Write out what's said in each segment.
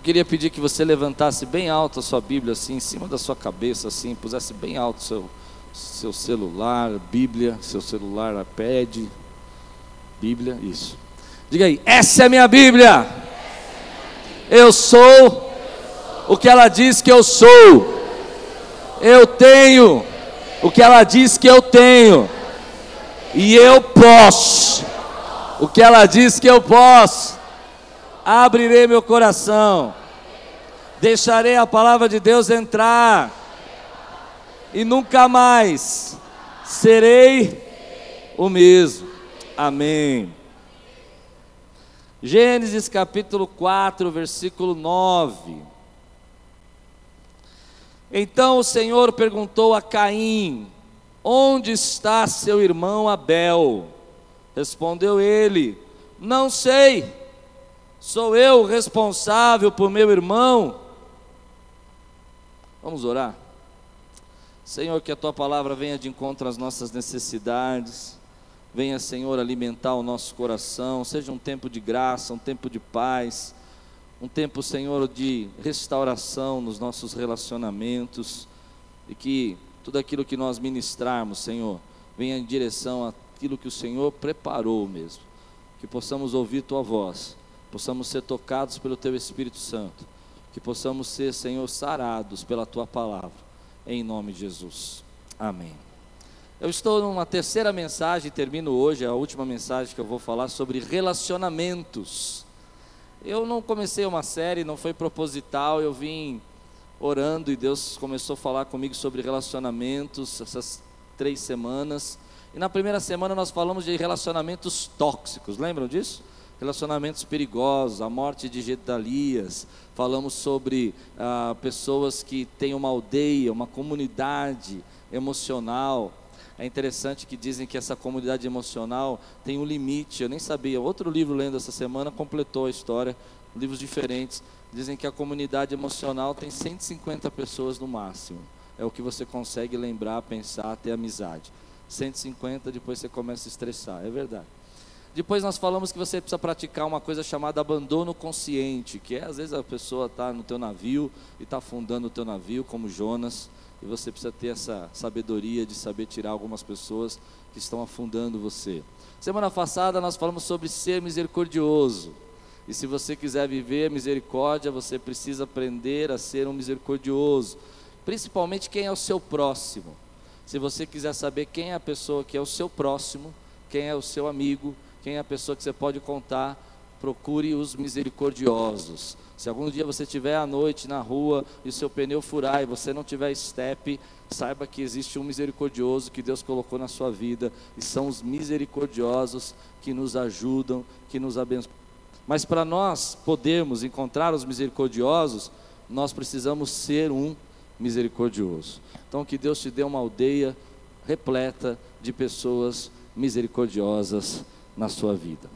Eu queria pedir que você levantasse bem alto a sua Bíblia, assim, em cima da sua cabeça, assim, pusesse bem alto seu, seu celular, Bíblia, seu celular, iPad, Bíblia, isso. Diga aí, essa é a minha Bíblia. Eu sou o que ela diz que eu sou. Eu tenho o que ela diz que eu tenho. E eu posso o que ela diz que eu posso. Abrirei meu coração. Deixarei a palavra de Deus entrar. E nunca mais serei o mesmo. Amém. Gênesis capítulo 4, versículo 9. Então o Senhor perguntou a Caim: Onde está seu irmão Abel? Respondeu ele: Não sei, sou eu responsável por meu irmão. Vamos orar? Senhor, que a tua palavra venha de encontro às nossas necessidades, venha, Senhor, alimentar o nosso coração, seja um tempo de graça, um tempo de paz, um tempo, Senhor, de restauração nos nossos relacionamentos, e que tudo aquilo que nós ministrarmos, Senhor, venha em direção àquilo que o Senhor preparou mesmo. Que possamos ouvir tua voz, possamos ser tocados pelo teu Espírito Santo, que possamos ser, Senhor, sarados pela tua palavra, em nome de Jesus. Amém. Eu estou numa terceira mensagem, termino hoje, a última mensagem que eu vou falar sobre relacionamentos. Eu não comecei uma série, não foi proposital, eu vim orando e Deus começou a falar comigo sobre relacionamentos essas três semanas. E na primeira semana nós falamos de relacionamentos tóxicos, lembram disso? Relacionamentos perigosos, a morte de Gedalias. Falamos sobre ah, pessoas que têm uma aldeia, uma comunidade emocional. É interessante que dizem que essa comunidade emocional tem um limite. Eu nem sabia. Outro livro lendo essa semana completou a história, livros diferentes. Dizem que a comunidade emocional tem 150 pessoas no máximo. É o que você consegue lembrar, pensar, ter amizade. 150, depois você começa a estressar. É verdade. Depois nós falamos que você precisa praticar uma coisa chamada abandono consciente, que é às vezes a pessoa está no teu navio e está afundando o teu navio, como Jonas e você precisa ter essa sabedoria de saber tirar algumas pessoas que estão afundando você. Semana passada nós falamos sobre ser misericordioso. E se você quiser viver misericórdia, você precisa aprender a ser um misericordioso, principalmente quem é o seu próximo. Se você quiser saber quem é a pessoa que é o seu próximo, quem é o seu amigo, quem é a pessoa que você pode contar, procure os misericordiosos. Se algum dia você estiver à noite na rua e o seu pneu furar e você não tiver step, saiba que existe um misericordioso que Deus colocou na sua vida e são os misericordiosos que nos ajudam, que nos abençoam. Mas para nós podermos encontrar os misericordiosos, nós precisamos ser um misericordioso. Então que Deus te dê uma aldeia repleta de pessoas misericordiosas na sua vida.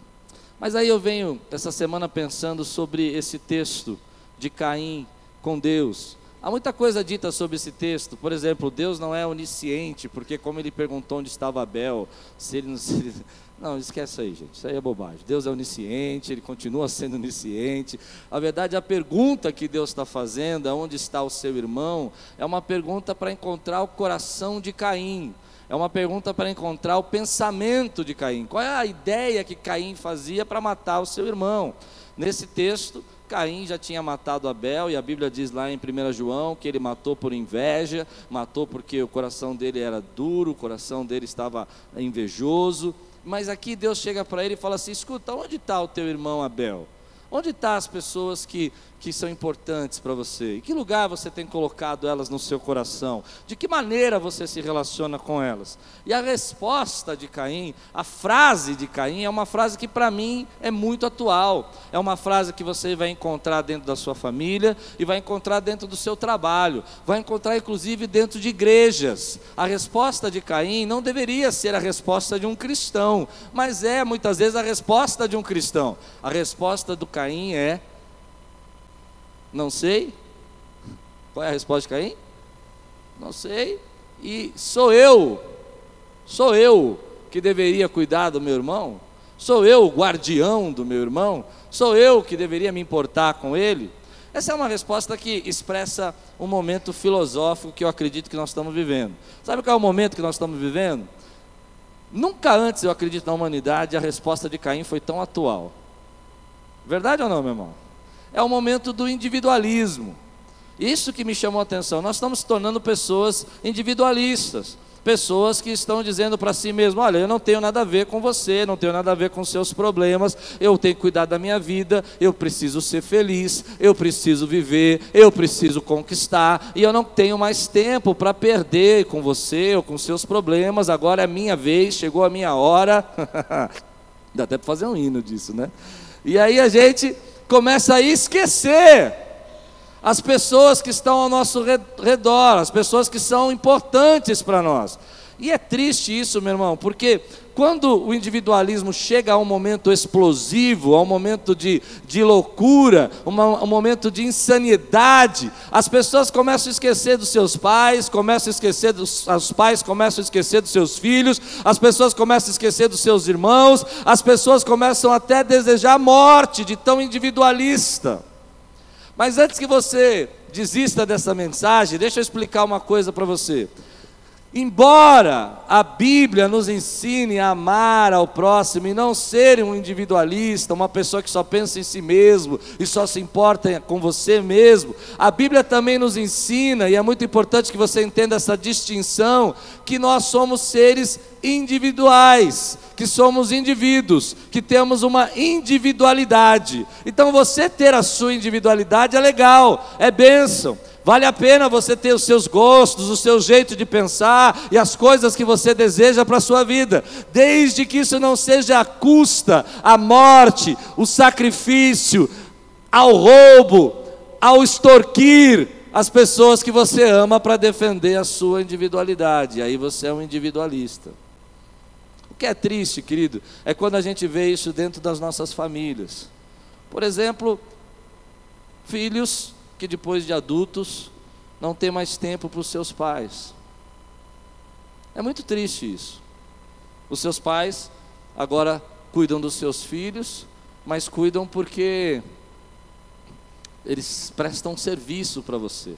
Mas aí eu venho essa semana pensando sobre esse texto de Caim com Deus. Há muita coisa dita sobre esse texto. Por exemplo, Deus não é onisciente, porque como ele perguntou onde estava Abel, se ele não. Se não, esquece aí, gente. Isso aí é bobagem. Deus é onisciente, ele continua sendo onisciente. A verdade, a pergunta que Deus está fazendo, onde está o seu irmão, é uma pergunta para encontrar o coração de Caim. É uma pergunta para encontrar o pensamento de Caim. Qual é a ideia que Caim fazia para matar o seu irmão? Nesse texto, Caim já tinha matado Abel, e a Bíblia diz lá em 1 João que ele matou por inveja, matou porque o coração dele era duro, o coração dele estava invejoso. Mas aqui Deus chega para ele e fala assim: escuta, onde está o teu irmão Abel? Onde estão tá as pessoas que que são importantes para você? Em que lugar você tem colocado elas no seu coração? De que maneira você se relaciona com elas? E a resposta de Caim, a frase de Caim, é uma frase que para mim é muito atual. É uma frase que você vai encontrar dentro da sua família e vai encontrar dentro do seu trabalho, vai encontrar inclusive dentro de igrejas. A resposta de Caim não deveria ser a resposta de um cristão, mas é muitas vezes a resposta de um cristão. A resposta do Caim é não sei. Qual é a resposta de Caim? Não sei. E sou eu, sou eu que deveria cuidar do meu irmão? Sou eu o guardião do meu irmão? Sou eu que deveria me importar com ele? Essa é uma resposta que expressa um momento filosófico que eu acredito que nós estamos vivendo. Sabe qual é o momento que nós estamos vivendo? Nunca antes, eu acredito, na humanidade, a resposta de Caim foi tão atual. Verdade ou não, meu irmão? É o momento do individualismo. Isso que me chamou a atenção. Nós estamos tornando pessoas individualistas pessoas que estão dizendo para si mesmo: olha, eu não tenho nada a ver com você, não tenho nada a ver com seus problemas, eu tenho que cuidar da minha vida, eu preciso ser feliz, eu preciso viver, eu preciso conquistar, e eu não tenho mais tempo para perder com você ou com seus problemas, agora é minha vez, chegou a minha hora. Dá até para fazer um hino disso, né? E aí a gente começa a esquecer as pessoas que estão ao nosso redor, as pessoas que são importantes para nós. E é triste isso, meu irmão, porque quando o individualismo chega a um momento explosivo, a um momento de, de loucura, uma, um momento de insanidade, as pessoas começam a esquecer dos seus pais, começam a esquecer dos os pais começam a esquecer dos seus filhos, as pessoas começam a esquecer dos seus irmãos, as pessoas começam até a desejar a morte de tão individualista. Mas antes que você desista dessa mensagem, deixa eu explicar uma coisa para você. Embora a Bíblia nos ensine a amar ao próximo e não ser um individualista, uma pessoa que só pensa em si mesmo e só se importa com você mesmo, a Bíblia também nos ensina, e é muito importante que você entenda essa distinção, que nós somos seres individuais, que somos indivíduos, que temos uma individualidade. Então você ter a sua individualidade é legal, é bênção. Vale a pena você ter os seus gostos, o seu jeito de pensar e as coisas que você deseja para a sua vida, desde que isso não seja a custa, a morte, o sacrifício, ao roubo, ao extorquir as pessoas que você ama para defender a sua individualidade. Aí você é um individualista. O que é triste, querido, é quando a gente vê isso dentro das nossas famílias. Por exemplo, filhos que depois de adultos não tem mais tempo para os seus pais. É muito triste isso. Os seus pais agora cuidam dos seus filhos, mas cuidam porque eles prestam serviço para você.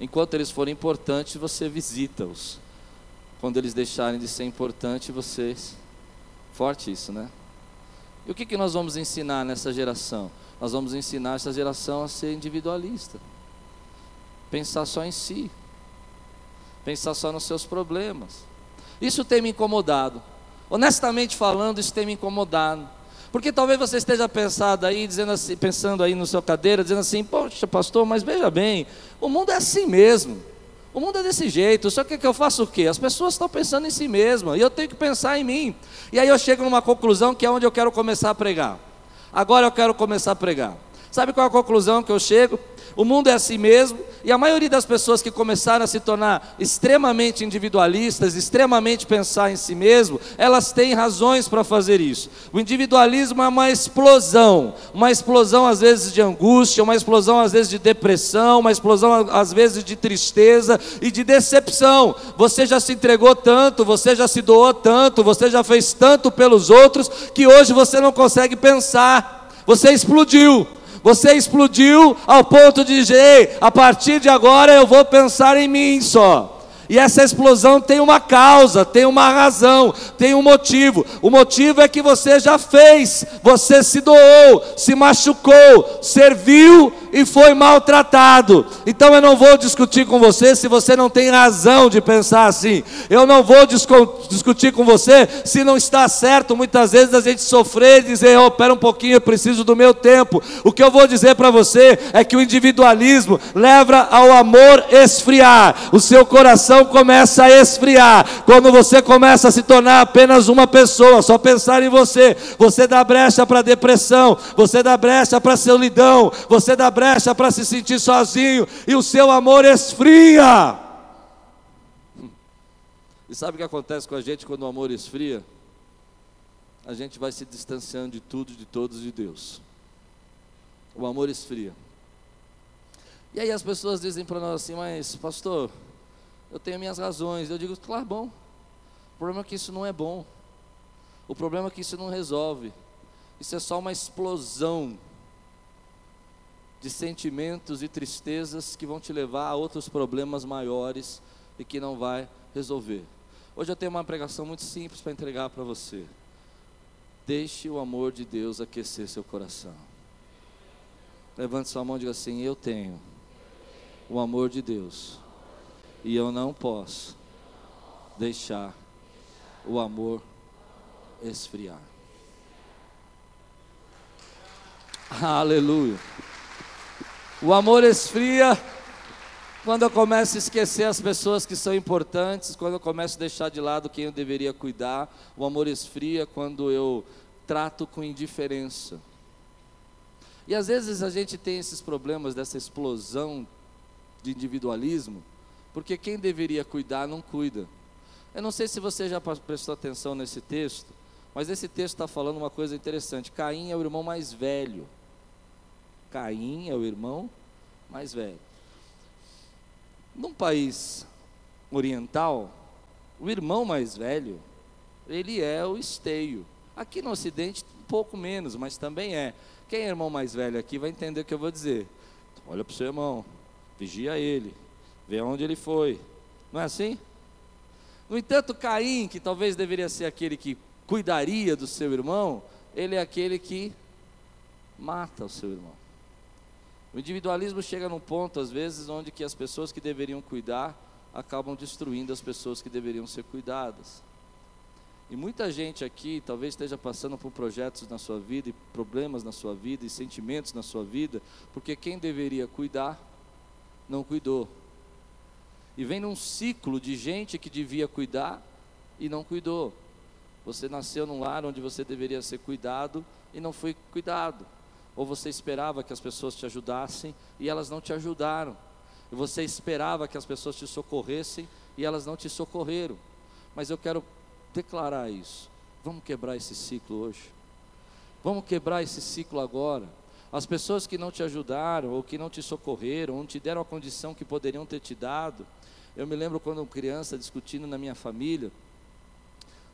Enquanto eles forem importantes, você visita-os. Quando eles deixarem de ser importantes, vocês. Forte isso, né? E o que, que nós vamos ensinar nessa geração? Nós vamos ensinar essa geração a ser individualista, pensar só em si, pensar só nos seus problemas. Isso tem me incomodado. Honestamente falando, isso tem me incomodado. Porque talvez você esteja pensando aí, dizendo assim, pensando aí no seu cadeira, dizendo assim, poxa, pastor, mas veja bem, o mundo é assim mesmo. O mundo é desse jeito, só que eu faço o quê? As pessoas estão pensando em si mesmas, e eu tenho que pensar em mim. E aí eu chego numa conclusão que é onde eu quero começar a pregar. Agora eu quero começar a pregar. Sabe qual é a conclusão que eu chego? O mundo é assim mesmo, e a maioria das pessoas que começaram a se tornar extremamente individualistas, extremamente pensar em si mesmo, elas têm razões para fazer isso. O individualismo é uma explosão, uma explosão às vezes de angústia, uma explosão às vezes de depressão, uma explosão às vezes de tristeza e de decepção. Você já se entregou tanto, você já se doou tanto, você já fez tanto pelos outros que hoje você não consegue pensar. Você explodiu. Você explodiu ao ponto de dizer: a partir de agora eu vou pensar em mim só. E essa explosão tem uma causa, tem uma razão, tem um motivo. O motivo é que você já fez, você se doou, se machucou, serviu e foi maltratado. Então eu não vou discutir com você se você não tem razão de pensar assim. Eu não vou discutir com você se não está certo muitas vezes a gente sofrer e dizer, oh, pera um pouquinho, eu preciso do meu tempo. O que eu vou dizer para você é que o individualismo leva ao amor esfriar. O seu coração começa a esfriar. Quando você começa a se tornar apenas uma pessoa, só pensar em você, você dá brecha para depressão, você dá brecha para solidão, você dá brecha para se sentir sozinho e o seu amor esfria. E sabe o que acontece com a gente quando o amor esfria? A gente vai se distanciando de tudo, de todos, de Deus. O amor esfria. E aí as pessoas dizem para nós assim, mas pastor, eu tenho minhas razões. Eu digo, claro, bom. O problema é que isso não é bom. O problema é que isso não resolve. Isso é só uma explosão de sentimentos e tristezas que vão te levar a outros problemas maiores e que não vai resolver. Hoje eu tenho uma pregação muito simples para entregar para você. Deixe o amor de Deus aquecer seu coração. Levante sua mão e diga assim: Eu tenho o amor de Deus e eu não posso deixar o amor esfriar. Aleluia. O amor esfria quando eu começo a esquecer as pessoas que são importantes, quando eu começo a deixar de lado quem eu deveria cuidar. O amor esfria quando eu trato com indiferença. E às vezes a gente tem esses problemas dessa explosão de individualismo, porque quem deveria cuidar não cuida. Eu não sei se você já prestou atenção nesse texto, mas esse texto está falando uma coisa interessante. Caim é o irmão mais velho. Caim é o irmão mais velho. Num país oriental, o irmão mais velho, ele é o esteio. Aqui no Ocidente, um pouco menos, mas também é. Quem é irmão mais velho aqui vai entender o que eu vou dizer. Olha para o seu irmão, vigia ele, vê onde ele foi. Não é assim? No entanto, Caim, que talvez deveria ser aquele que cuidaria do seu irmão, ele é aquele que mata o seu irmão. O individualismo chega num ponto, às vezes, onde que as pessoas que deveriam cuidar acabam destruindo as pessoas que deveriam ser cuidadas. E muita gente aqui talvez esteja passando por projetos na sua vida, e problemas na sua vida, e sentimentos na sua vida, porque quem deveria cuidar, não cuidou. E vem num ciclo de gente que devia cuidar e não cuidou. Você nasceu num lar onde você deveria ser cuidado e não foi cuidado ou você esperava que as pessoas te ajudassem e elas não te ajudaram, e você esperava que as pessoas te socorressem e elas não te socorreram. Mas eu quero declarar isso. Vamos quebrar esse ciclo hoje. Vamos quebrar esse ciclo agora. As pessoas que não te ajudaram, ou que não te socorreram, ou não te deram a condição que poderiam ter te dado. Eu me lembro quando criança discutindo na minha família,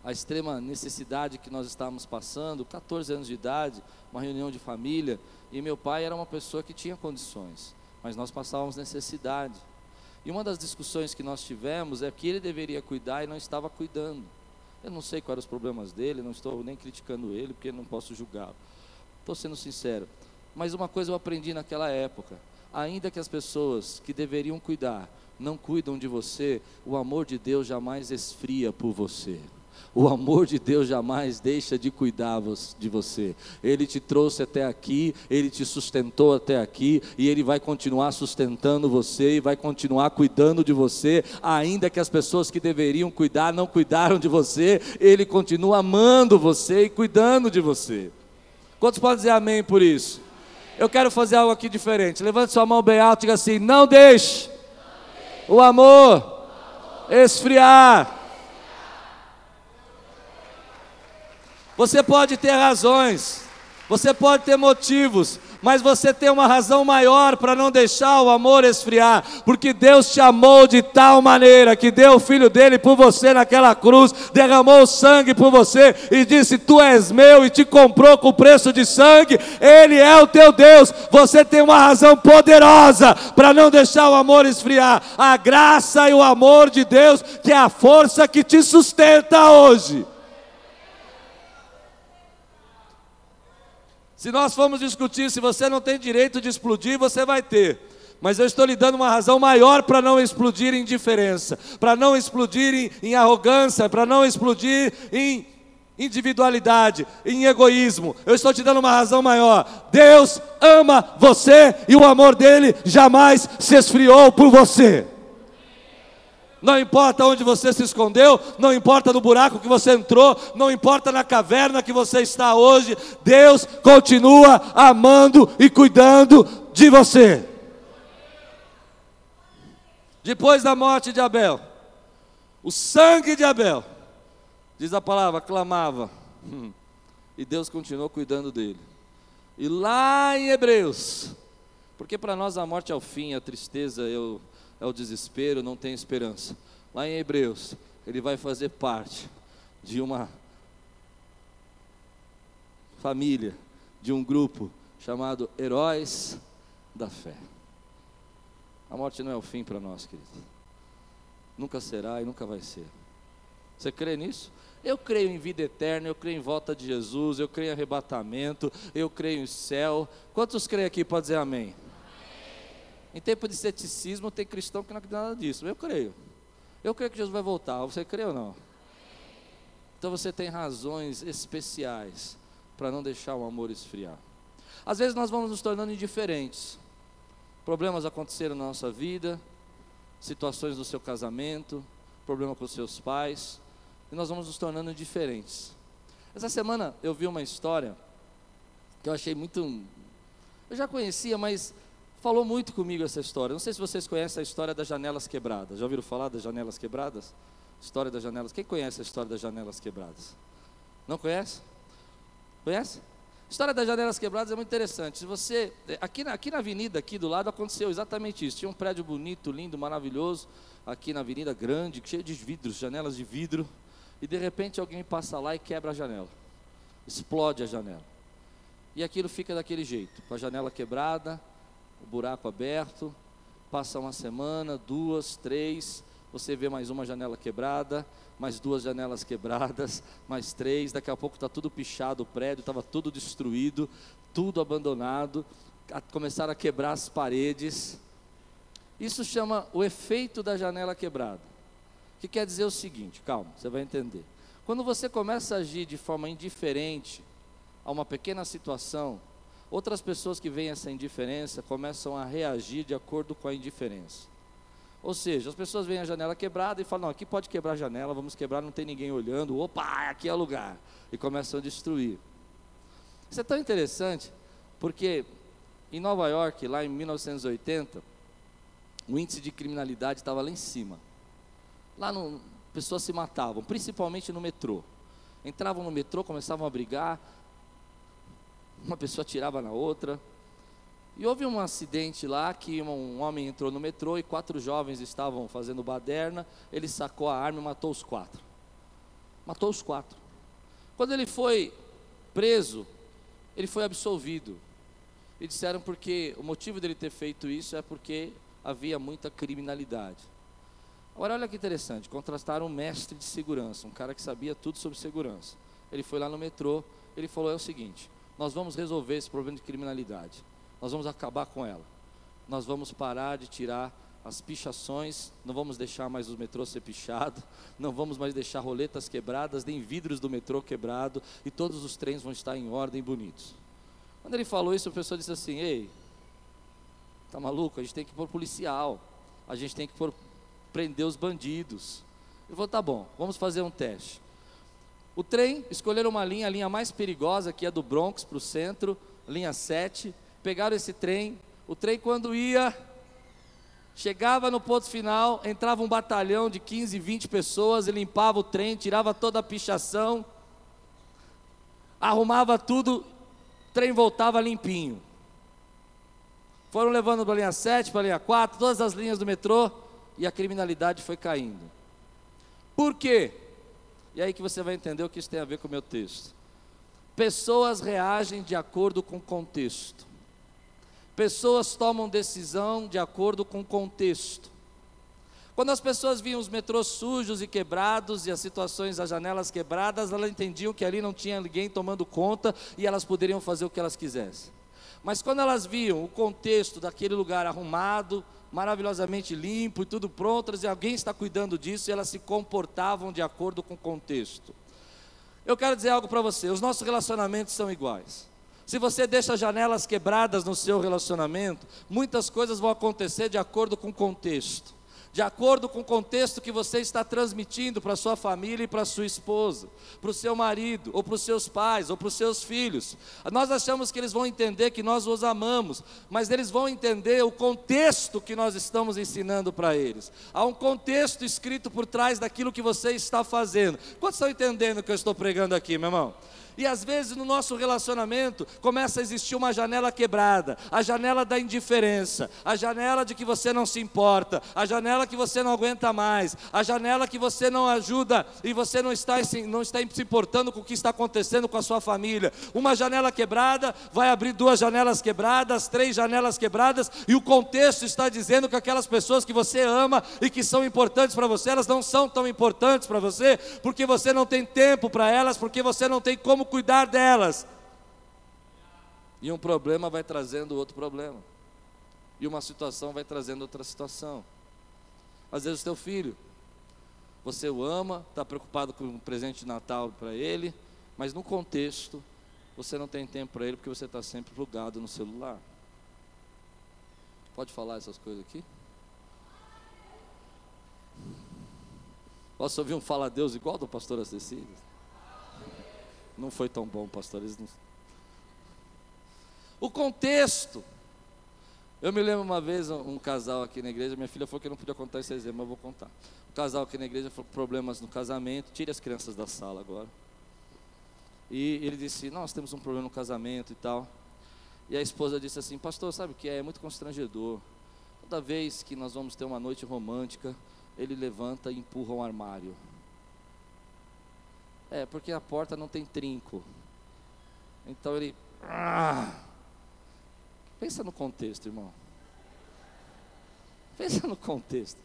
a extrema necessidade que nós estávamos passando, 14 anos de idade, uma reunião de família, e meu pai era uma pessoa que tinha condições, mas nós passávamos necessidade. E uma das discussões que nós tivemos é que ele deveria cuidar e não estava cuidando. Eu não sei quais eram os problemas dele, não estou nem criticando ele, porque não posso julgá-lo. Estou sendo sincero. Mas uma coisa eu aprendi naquela época: ainda que as pessoas que deveriam cuidar não cuidam de você, o amor de Deus jamais esfria por você. O amor de Deus jamais deixa de cuidar de você. Ele te trouxe até aqui, ele te sustentou até aqui, e ele vai continuar sustentando você e vai continuar cuidando de você, ainda que as pessoas que deveriam cuidar não cuidaram de você, ele continua amando você e cuidando de você. Quantos podem dizer amém por isso? Eu quero fazer algo aqui diferente. Levante sua mão bem alta e diga assim: não deixe o amor esfriar. Você pode ter razões, você pode ter motivos, mas você tem uma razão maior para não deixar o amor esfriar, porque Deus te amou de tal maneira que deu o filho dele por você naquela cruz, derramou sangue por você e disse: Tu és meu e te comprou com preço de sangue, Ele é o teu Deus. Você tem uma razão poderosa para não deixar o amor esfriar, a graça e o amor de Deus, que é a força que te sustenta hoje. Se nós formos discutir se você não tem direito de explodir, você vai ter. Mas eu estou lhe dando uma razão maior para não explodir em indiferença, para não explodir em, em arrogância, para não explodir em individualidade, em egoísmo. Eu estou te dando uma razão maior. Deus ama você e o amor dele jamais se esfriou por você não importa onde você se escondeu, não importa no buraco que você entrou, não importa na caverna que você está hoje, Deus continua amando e cuidando de você. Depois da morte de Abel, o sangue de Abel, diz a palavra, clamava, hum, e Deus continuou cuidando dele. E lá em Hebreus, porque para nós a morte é o fim, a tristeza, eu é o desespero, não tem esperança. Lá em Hebreus, ele vai fazer parte de uma família, de um grupo chamado Heróis da fé. A morte não é o fim para nós, querido. Nunca será e nunca vai ser. Você crê nisso? Eu creio em vida eterna, eu creio em volta de Jesus, eu creio em arrebatamento, eu creio em céu. Quantos creem aqui? Pode dizer amém. Em tempo de ceticismo, tem cristão que não acredita nada disso. Eu creio. Eu creio que Jesus vai voltar. Você crê ou não? Então você tem razões especiais para não deixar o amor esfriar. Às vezes nós vamos nos tornando indiferentes. Problemas aconteceram na nossa vida, situações do seu casamento, problema com seus pais, e nós vamos nos tornando indiferentes. Essa semana eu vi uma história que eu achei muito. Eu já conhecia, mas falou muito comigo essa história. Não sei se vocês conhecem a história das janelas quebradas. Já ouviram falar das janelas quebradas? História das janelas. Quem conhece a história das janelas quebradas? Não conhece? Conhece? A história das janelas quebradas é muito interessante. Se você aqui na, aqui na avenida aqui do lado aconteceu exatamente isso. Tinha um prédio bonito, lindo, maravilhoso aqui na avenida grande, cheio de vidros, janelas de vidro, e de repente alguém passa lá e quebra a janela. Explode a janela. E aquilo fica daquele jeito, com a janela quebrada, o buraco aberto, passa uma semana, duas, três, você vê mais uma janela quebrada, mais duas janelas quebradas, mais três, daqui a pouco está tudo pichado o prédio, estava tudo destruído, tudo abandonado, começaram a quebrar as paredes. Isso chama o efeito da janela quebrada. Que quer dizer o seguinte, calma, você vai entender. Quando você começa a agir de forma indiferente a uma pequena situação, outras pessoas que veem essa indiferença começam a reagir de acordo com a indiferença. Ou seja, as pessoas veem a janela quebrada e falam: não, aqui pode quebrar a janela, vamos quebrar, não tem ninguém olhando, opa, aqui é lugar. E começam a destruir. Isso é tão interessante, porque em Nova York, lá em 1980, o índice de criminalidade estava lá em cima. Lá no, pessoas se matavam, principalmente no metrô. Entravam no metrô, começavam a brigar, uma pessoa tirava na outra, e houve um acidente lá que um homem entrou no metrô e quatro jovens estavam fazendo baderna. Ele sacou a arma e matou os quatro. Matou os quatro. Quando ele foi preso, ele foi absolvido. E disseram porque o motivo dele ter feito isso é porque havia muita criminalidade. Agora olha que interessante, contrastaram um mestre de segurança, um cara que sabia tudo sobre segurança. Ele foi lá no metrô, ele falou é o seguinte: nós vamos resolver esse problema de criminalidade nós vamos acabar com ela. Nós vamos parar de tirar as pichações, não vamos deixar mais o metrô ser pichado, não vamos mais deixar roletas quebradas, nem vidros do metrô quebrado, e todos os trens vão estar em ordem bonitos. Quando ele falou isso, a pessoa disse assim: Ei, tá maluco? A gente tem que pôr policial, a gente tem que pôr, prender os bandidos. Ele falou: Tá bom, vamos fazer um teste. O trem, escolheram uma linha, a linha mais perigosa, que é do Bronx para o centro, linha 7, pegaram esse trem. O trem, quando ia, chegava no ponto final, entrava um batalhão de 15, 20 pessoas, e limpava o trem, tirava toda a pichação, arrumava tudo, o trem voltava limpinho. Foram levando para a linha 7, para a linha 4, todas as linhas do metrô, e a criminalidade foi caindo. Por quê? E aí que você vai entender o que isso tem a ver com o meu texto. Pessoas reagem de acordo com o contexto. Pessoas tomam decisão de acordo com o contexto. Quando as pessoas viam os metrôs sujos e quebrados e as situações, as janelas quebradas, elas entendiam que ali não tinha ninguém tomando conta e elas poderiam fazer o que elas quisessem. Mas quando elas viam o contexto daquele lugar arrumado, maravilhosamente limpo e tudo pronto, diziam, alguém está cuidando disso e elas se comportavam de acordo com o contexto. Eu quero dizer algo para você: os nossos relacionamentos são iguais. Se você deixa janelas quebradas no seu relacionamento, muitas coisas vão acontecer de acordo com o contexto de acordo com o contexto que você está transmitindo para sua família e para sua esposa, para o seu marido, ou para os seus pais, ou para os seus filhos. Nós achamos que eles vão entender que nós os amamos, mas eles vão entender o contexto que nós estamos ensinando para eles. Há um contexto escrito por trás daquilo que você está fazendo. Quantos estão entendendo o que eu estou pregando aqui, meu irmão? E às vezes no nosso relacionamento começa a existir uma janela quebrada, a janela da indiferença, a janela de que você não se importa, a janela que você não aguenta mais, a janela que você não ajuda e você não está, não está se importando com o que está acontecendo com a sua família. Uma janela quebrada vai abrir duas janelas quebradas, três janelas quebradas, e o contexto está dizendo que aquelas pessoas que você ama e que são importantes para você, elas não são tão importantes para você, porque você não tem tempo para elas, porque você não tem como cuidar delas. E um problema vai trazendo outro problema. E uma situação vai trazendo outra situação. Às vezes o teu filho, você o ama, está preocupado com um presente de Natal para ele, mas no contexto você não tem tempo para ele porque você está sempre plugado no celular. Pode falar essas coisas aqui? Posso ouvir um fala a Deus igual do pastor Acessível? Não foi tão bom, pastor. Não... O contexto. Eu me lembro uma vez um casal aqui na igreja, minha filha falou que eu não podia contar esse exemplo, mas eu vou contar. Um casal aqui na igreja falou problemas no casamento, tire as crianças da sala agora. E ele disse: Nós temos um problema no casamento e tal. E a esposa disse assim: Pastor, sabe o que é? É muito constrangedor. Toda vez que nós vamos ter uma noite romântica, ele levanta e empurra um armário. É, porque a porta não tem trinco. Então ele. Ah! Pensa no contexto, irmão. Pensa no contexto.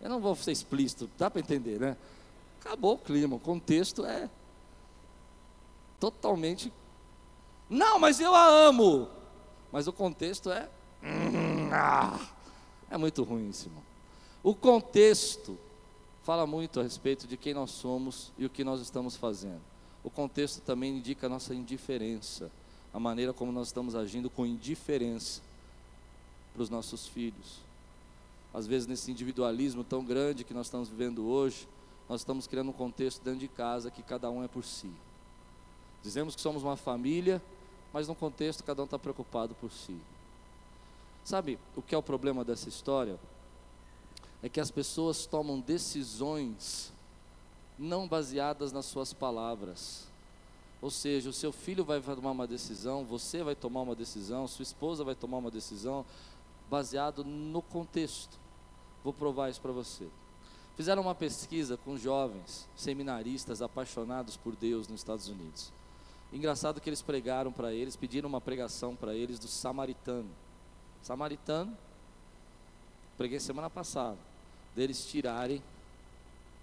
Eu não vou ser explícito, dá para entender, né? Acabou o clima, o contexto é totalmente. Não, mas eu a amo. Mas o contexto é. Ah, é muito ruim isso, irmão. O contexto fala muito a respeito de quem nós somos e o que nós estamos fazendo. O contexto também indica a nossa indiferença, a maneira como nós estamos agindo com indiferença para os nossos filhos. Às vezes, nesse individualismo tão grande que nós estamos vivendo hoje, nós estamos criando um contexto dentro de casa que cada um é por si. Dizemos que somos uma família, mas no contexto cada um está preocupado por si. Sabe o que é o problema dessa história? É que as pessoas tomam decisões não baseadas nas suas palavras. Ou seja, o seu filho vai tomar uma decisão, você vai tomar uma decisão, sua esposa vai tomar uma decisão, baseado no contexto. Vou provar isso para você. Fizeram uma pesquisa com jovens seminaristas apaixonados por Deus nos Estados Unidos. Engraçado que eles pregaram para eles, pediram uma pregação para eles do samaritano. Samaritano, preguei semana passada, deles tirarem,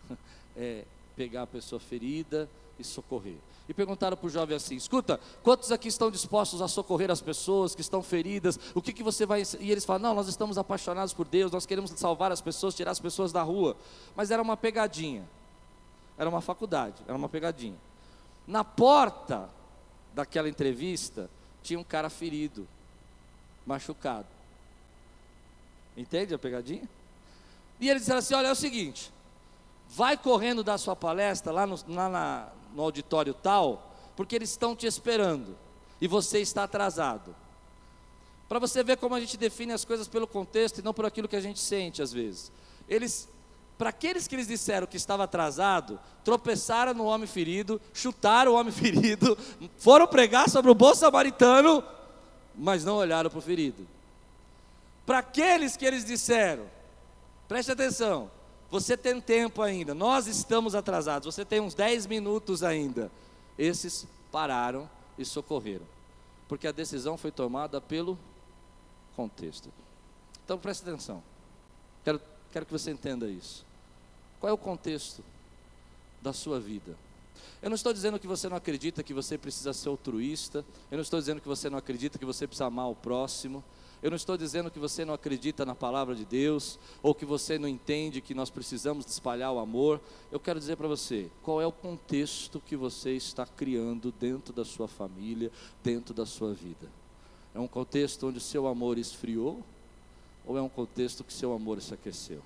é, pegar a pessoa ferida e socorrer. E perguntaram para o jovem assim: escuta, quantos aqui estão dispostos a socorrer as pessoas que estão feridas? O que, que você vai. E eles falam: não, nós estamos apaixonados por Deus, nós queremos salvar as pessoas, tirar as pessoas da rua. Mas era uma pegadinha, era uma faculdade, era uma pegadinha. Na porta daquela entrevista, tinha um cara ferido, machucado. Entende a pegadinha? E eles disseram assim: olha, é o seguinte, vai correndo da sua palestra lá no, lá na, no auditório tal, porque eles estão te esperando e você está atrasado. Para você ver como a gente define as coisas pelo contexto e não por aquilo que a gente sente às vezes. Eles para aqueles que eles disseram que estava atrasado, tropeçaram no homem ferido, chutaram o homem ferido, foram pregar sobre o bom samaritano, mas não olharam para o ferido. Para aqueles que eles disseram, preste atenção, você tem tempo ainda, nós estamos atrasados, você tem uns 10 minutos ainda. Esses pararam e socorreram, porque a decisão foi tomada pelo contexto. Então preste atenção, quero, quero que você entenda isso. Qual é o contexto da sua vida? Eu não estou dizendo que você não acredita que você precisa ser altruísta, eu não estou dizendo que você não acredita que você precisa amar o próximo, eu não estou dizendo que você não acredita na palavra de Deus, ou que você não entende que nós precisamos espalhar o amor. Eu quero dizer para você, qual é o contexto que você está criando dentro da sua família, dentro da sua vida? É um contexto onde o seu amor esfriou, ou é um contexto que seu amor se aqueceu?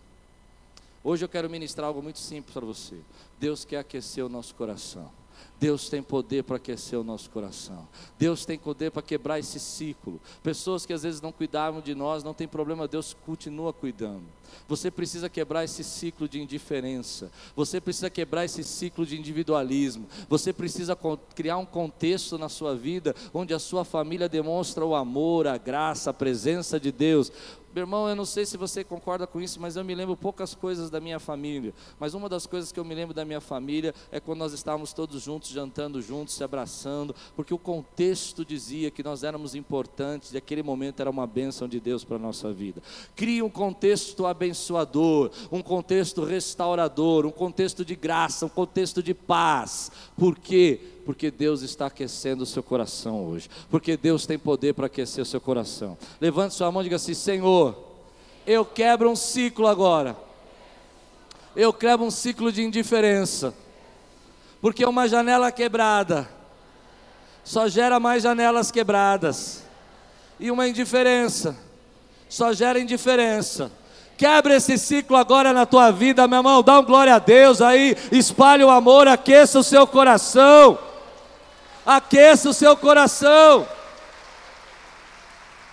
Hoje eu quero ministrar algo muito simples para você. Deus quer aquecer o nosso coração. Deus tem poder para aquecer o nosso coração. Deus tem poder para quebrar esse ciclo. Pessoas que às vezes não cuidavam de nós, não tem problema, Deus continua cuidando. Você precisa quebrar esse ciclo de indiferença. Você precisa quebrar esse ciclo de individualismo. Você precisa criar um contexto na sua vida onde a sua família demonstra o amor, a graça, a presença de Deus. Meu irmão, eu não sei se você concorda com isso, mas eu me lembro poucas coisas da minha família. Mas uma das coisas que eu me lembro da minha família é quando nós estávamos todos juntos, jantando juntos, se abraçando, porque o contexto dizia que nós éramos importantes e aquele momento era uma bênção de Deus para a nossa vida. Crie um contexto abençoador, um contexto restaurador, um contexto de graça, um contexto de paz. Por quê? Porque Deus está aquecendo o seu coração hoje, porque Deus tem poder para aquecer o seu coração. Levante sua mão e diga assim: Senhor, eu quebro um ciclo agora, eu quebro um ciclo de indiferença, porque uma janela quebrada só gera mais janelas quebradas, e uma indiferença só gera indiferença. Quebra esse ciclo agora na tua vida, meu irmão. Dá um glória a Deus aí. Espalhe o amor, aqueça o seu coração aqueça o seu coração.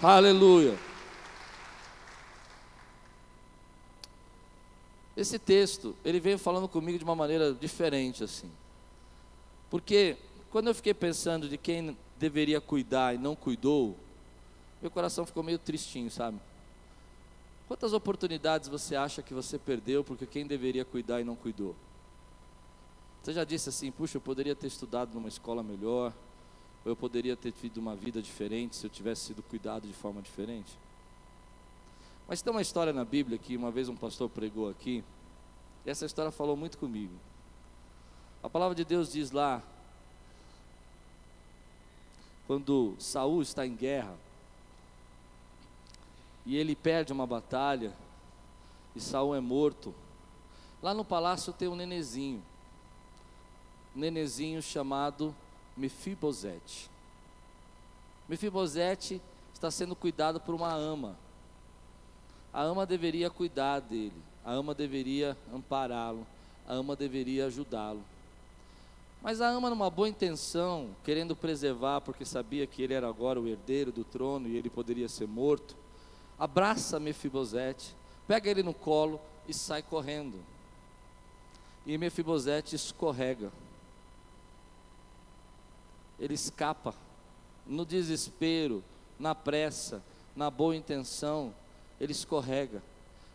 Aleluia. Esse texto, ele veio falando comigo de uma maneira diferente assim. Porque quando eu fiquei pensando de quem deveria cuidar e não cuidou, meu coração ficou meio tristinho, sabe? Quantas oportunidades você acha que você perdeu porque quem deveria cuidar e não cuidou? Você já disse assim, puxa, eu poderia ter estudado numa escola melhor, ou eu poderia ter tido uma vida diferente se eu tivesse sido cuidado de forma diferente? Mas tem uma história na Bíblia que uma vez um pastor pregou aqui, e essa história falou muito comigo. A palavra de Deus diz lá, quando Saul está em guerra, e ele perde uma batalha, e Saul é morto, lá no palácio tem um nenezinho nenezinho chamado Mefibosete. Mefibosete está sendo cuidado por uma ama. A ama deveria cuidar dele, a ama deveria ampará-lo, a ama deveria ajudá-lo. Mas a ama, numa boa intenção, querendo preservar, porque sabia que ele era agora o herdeiro do trono e ele poderia ser morto, abraça Mefibosete, pega ele no colo e sai correndo. E Mefibosete escorrega ele escapa. No desespero, na pressa, na boa intenção, ele escorrega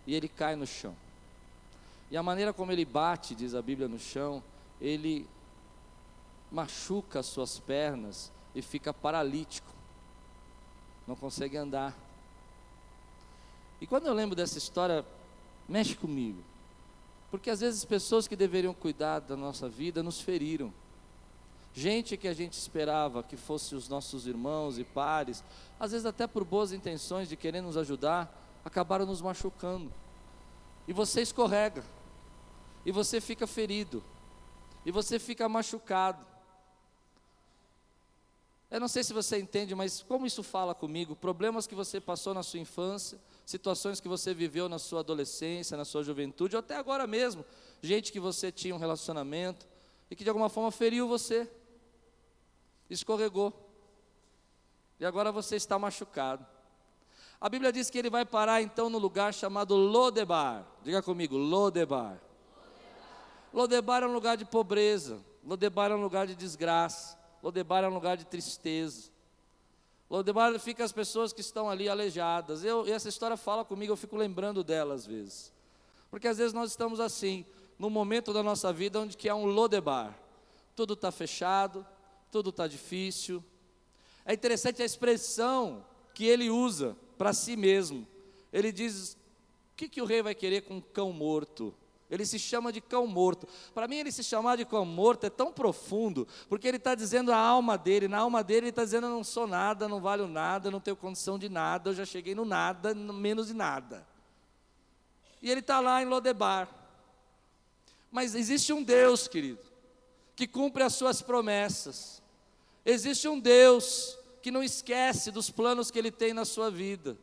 e ele cai no chão. E a maneira como ele bate, diz a Bíblia, no chão, ele machuca as suas pernas e fica paralítico, não consegue andar. E quando eu lembro dessa história, mexe comigo, porque às vezes pessoas que deveriam cuidar da nossa vida nos feriram. Gente que a gente esperava que fosse os nossos irmãos e pares, às vezes até por boas intenções de querer nos ajudar, acabaram nos machucando. E você escorrega, e você fica ferido, e você fica machucado. Eu não sei se você entende, mas como isso fala comigo? Problemas que você passou na sua infância, situações que você viveu na sua adolescência, na sua juventude, ou até agora mesmo, gente que você tinha um relacionamento e que de alguma forma feriu você escorregou. E agora você está machucado. A Bíblia diz que ele vai parar então no lugar chamado Lodebar. Diga comigo, Lodebar. Lodebar, é um lugar de pobreza. Lodebar é um lugar de desgraça. Lodebar é um lugar de tristeza. Lodebar fica as pessoas que estão ali aleijadas. Eu, e essa história fala comigo, eu fico lembrando dela às vezes. Porque às vezes nós estamos assim, no momento da nossa vida onde que é um Lodebar. Tudo está fechado, tudo está difícil. É interessante a expressão que ele usa para si mesmo. Ele diz: o que, que o rei vai querer com um cão morto? Ele se chama de cão morto. Para mim, ele se chamar de cão morto é tão profundo, porque ele está dizendo a alma dele. Na alma dele, ele está dizendo: Eu não sou nada, não valho nada, não tenho condição de nada, eu já cheguei no nada, no menos de nada. E ele está lá em Lodebar. Mas existe um Deus, querido, que cumpre as suas promessas. Existe um Deus que não esquece dos planos que ele tem na sua vida.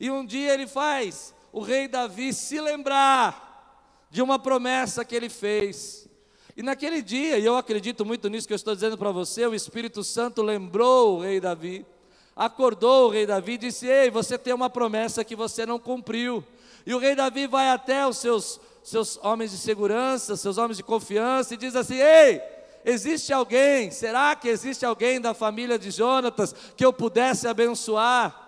E um dia ele faz o rei Davi se lembrar de uma promessa que ele fez. E naquele dia, e eu acredito muito nisso que eu estou dizendo para você, o Espírito Santo lembrou o rei Davi, acordou o rei Davi e disse: Ei, você tem uma promessa que você não cumpriu. E o rei Davi vai até os seus, seus homens de segurança, seus homens de confiança, e diz assim: Ei, existe alguém, será que existe alguém da família de Jonatas que eu pudesse abençoar?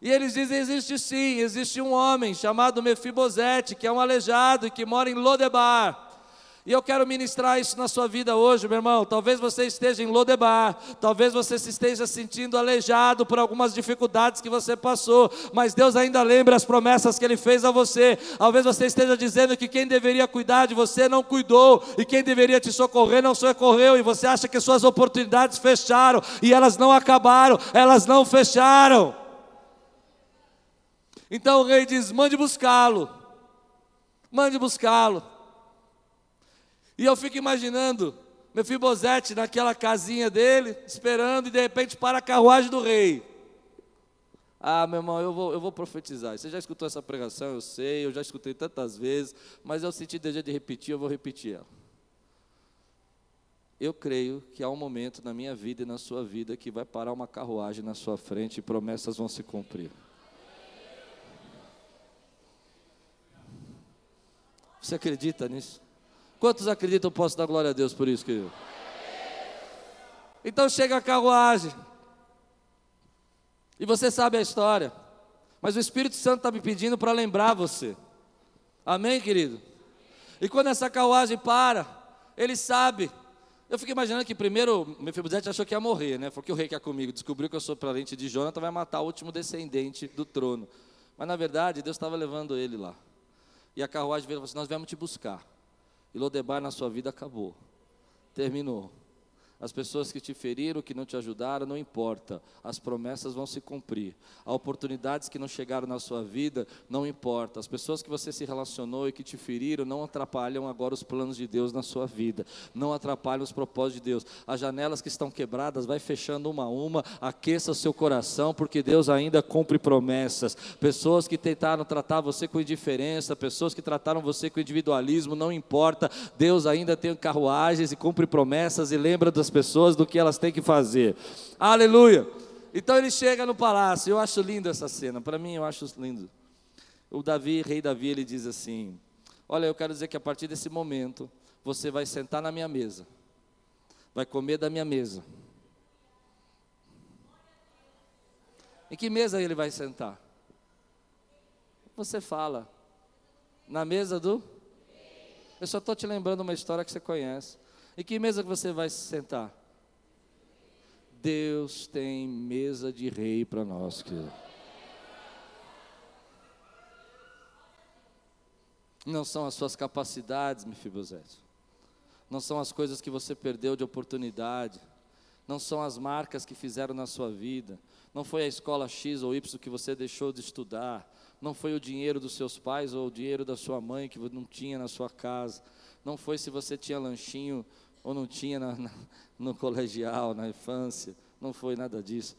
E eles dizem: existe sim, existe um homem chamado Mefibosete, que é um aleijado e que mora em Lodebar. E eu quero ministrar isso na sua vida hoje, meu irmão. Talvez você esteja em Lodebar, talvez você se esteja sentindo aleijado por algumas dificuldades que você passou, mas Deus ainda lembra as promessas que Ele fez a você. Talvez você esteja dizendo que quem deveria cuidar de você não cuidou, e quem deveria te socorrer não socorreu, e você acha que suas oportunidades fecharam, e elas não acabaram, elas não fecharam. Então o rei diz: mande buscá-lo, mande buscá-lo. E eu fico imaginando Mefibosete naquela casinha dele, esperando, e de repente para a carruagem do rei. Ah, meu irmão, eu vou, eu vou profetizar. Você já escutou essa pregação, eu sei, eu já escutei tantas vezes, mas eu senti desejo de repetir, eu vou repetir ela. Eu creio que há um momento na minha vida e na sua vida que vai parar uma carruagem na sua frente e promessas vão se cumprir. Você acredita nisso? Quantos acreditam? Posso dar glória a Deus por isso, querido? Então chega a carruagem. E você sabe a história. Mas o Espírito Santo está me pedindo para lembrar você. Amém, querido? E quando essa carruagem para, ele sabe. Eu fico imaginando que primeiro Mefibosete achou que ia morrer, né? Porque o rei que é comigo descobriu que eu sou parente de Jonathan, vai matar o último descendente do trono. Mas na verdade, Deus estava levando ele lá. E a carruagem veio e falou assim: Nós viemos te buscar. E Lodebar na sua vida acabou. Terminou. As pessoas que te feriram, que não te ajudaram, não importa. As promessas vão se cumprir. As oportunidades que não chegaram na sua vida, não importa. As pessoas que você se relacionou e que te feriram, não atrapalham agora os planos de Deus na sua vida. Não atrapalham os propósitos de Deus. As janelas que estão quebradas, vai fechando uma a uma. Aqueça seu coração, porque Deus ainda cumpre promessas. Pessoas que tentaram tratar você com indiferença, pessoas que trataram você com individualismo, não importa. Deus ainda tem carruagens e cumpre promessas e lembra das pessoas do que elas têm que fazer. Aleluia! Então ele chega no palácio, eu acho lindo essa cena, para mim eu acho lindo. O Davi, rei Davi, ele diz assim: Olha, eu quero dizer que a partir desse momento, você vai sentar na minha mesa, vai comer da minha mesa. Em que mesa ele vai sentar? Você fala, na mesa do? Eu só estou te lembrando uma história que você conhece. E que mesa que você vai se sentar? Deus tem mesa de rei para nós, querido. Não são as suas capacidades, Mefibosete. Não são as coisas que você perdeu de oportunidade. Não são as marcas que fizeram na sua vida. Não foi a escola X ou Y que você deixou de estudar. Não foi o dinheiro dos seus pais ou o dinheiro da sua mãe que não tinha na sua casa. Não foi se você tinha lanchinho ou não tinha na, na, no colegial, na infância. Não foi nada disso.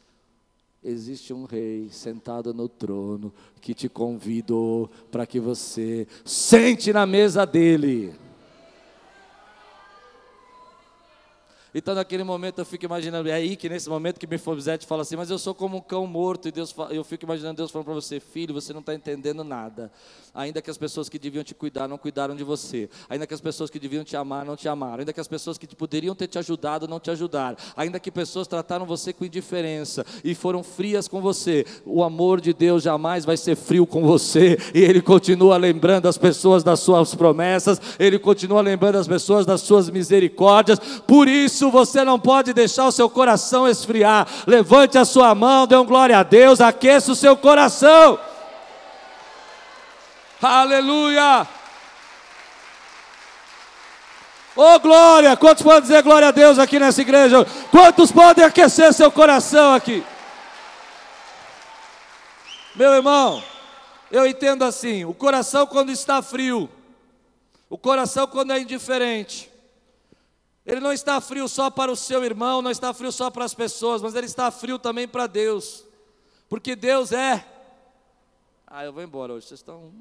Existe um rei sentado no trono que te convidou para que você sente na mesa dele. Então, naquele momento, eu fico imaginando, é aí que nesse momento que Mefibosete fala assim, mas eu sou como um cão morto, e Deus, eu fico imaginando Deus falando para você, filho, você não está entendendo nada. Ainda que as pessoas que deviam te cuidar não cuidaram de você, ainda que as pessoas que deviam te amar não te amaram, ainda que as pessoas que poderiam ter te ajudado não te ajudaram, ainda que pessoas trataram você com indiferença e foram frias com você, o amor de Deus jamais vai ser frio com você, e Ele continua lembrando as pessoas das suas promessas, Ele continua lembrando as pessoas das suas misericórdias, por isso isso você não pode deixar o seu coração esfriar. Levante a sua mão, dê um glória a Deus, aqueça o seu coração. Aleluia! Oh glória! Quantos podem dizer glória a Deus aqui nessa igreja? Quantos podem aquecer seu coração aqui? Meu irmão, eu entendo assim: o coração quando está frio, o coração quando é indiferente, ele não está frio só para o seu irmão, não está frio só para as pessoas, mas ele está frio também para Deus. Porque Deus é. Ah, eu vou embora hoje, vocês estão.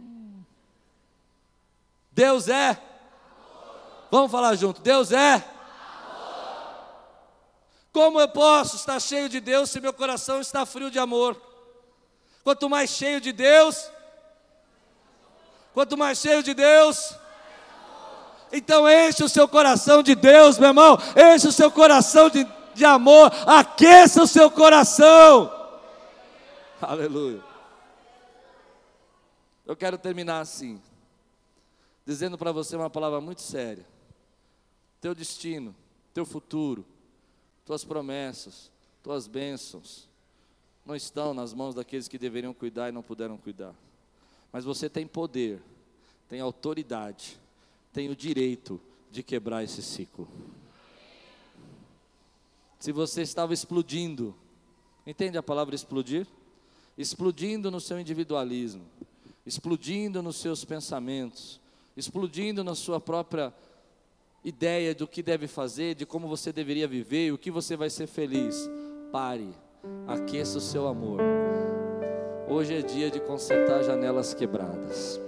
Deus é. Vamos falar junto. Deus é. Como eu posso estar cheio de Deus se meu coração está frio de amor? Quanto mais cheio de Deus, quanto mais cheio de Deus, então enche o seu coração de Deus, meu irmão, enche o seu coração de, de amor, aqueça o seu coração. Aleluia. Eu quero terminar assim, dizendo para você uma palavra muito séria. Teu destino, teu futuro, tuas promessas, tuas bênçãos, não estão nas mãos daqueles que deveriam cuidar e não puderam cuidar. Mas você tem poder, tem autoridade, tem o direito de quebrar esse ciclo. Se você estava explodindo, entende a palavra explodir? Explodindo no seu individualismo, explodindo nos seus pensamentos, explodindo na sua própria ideia do que deve fazer, de como você deveria viver, o que você vai ser feliz. Pare, aqueça o seu amor. Hoje é dia de consertar janelas quebradas.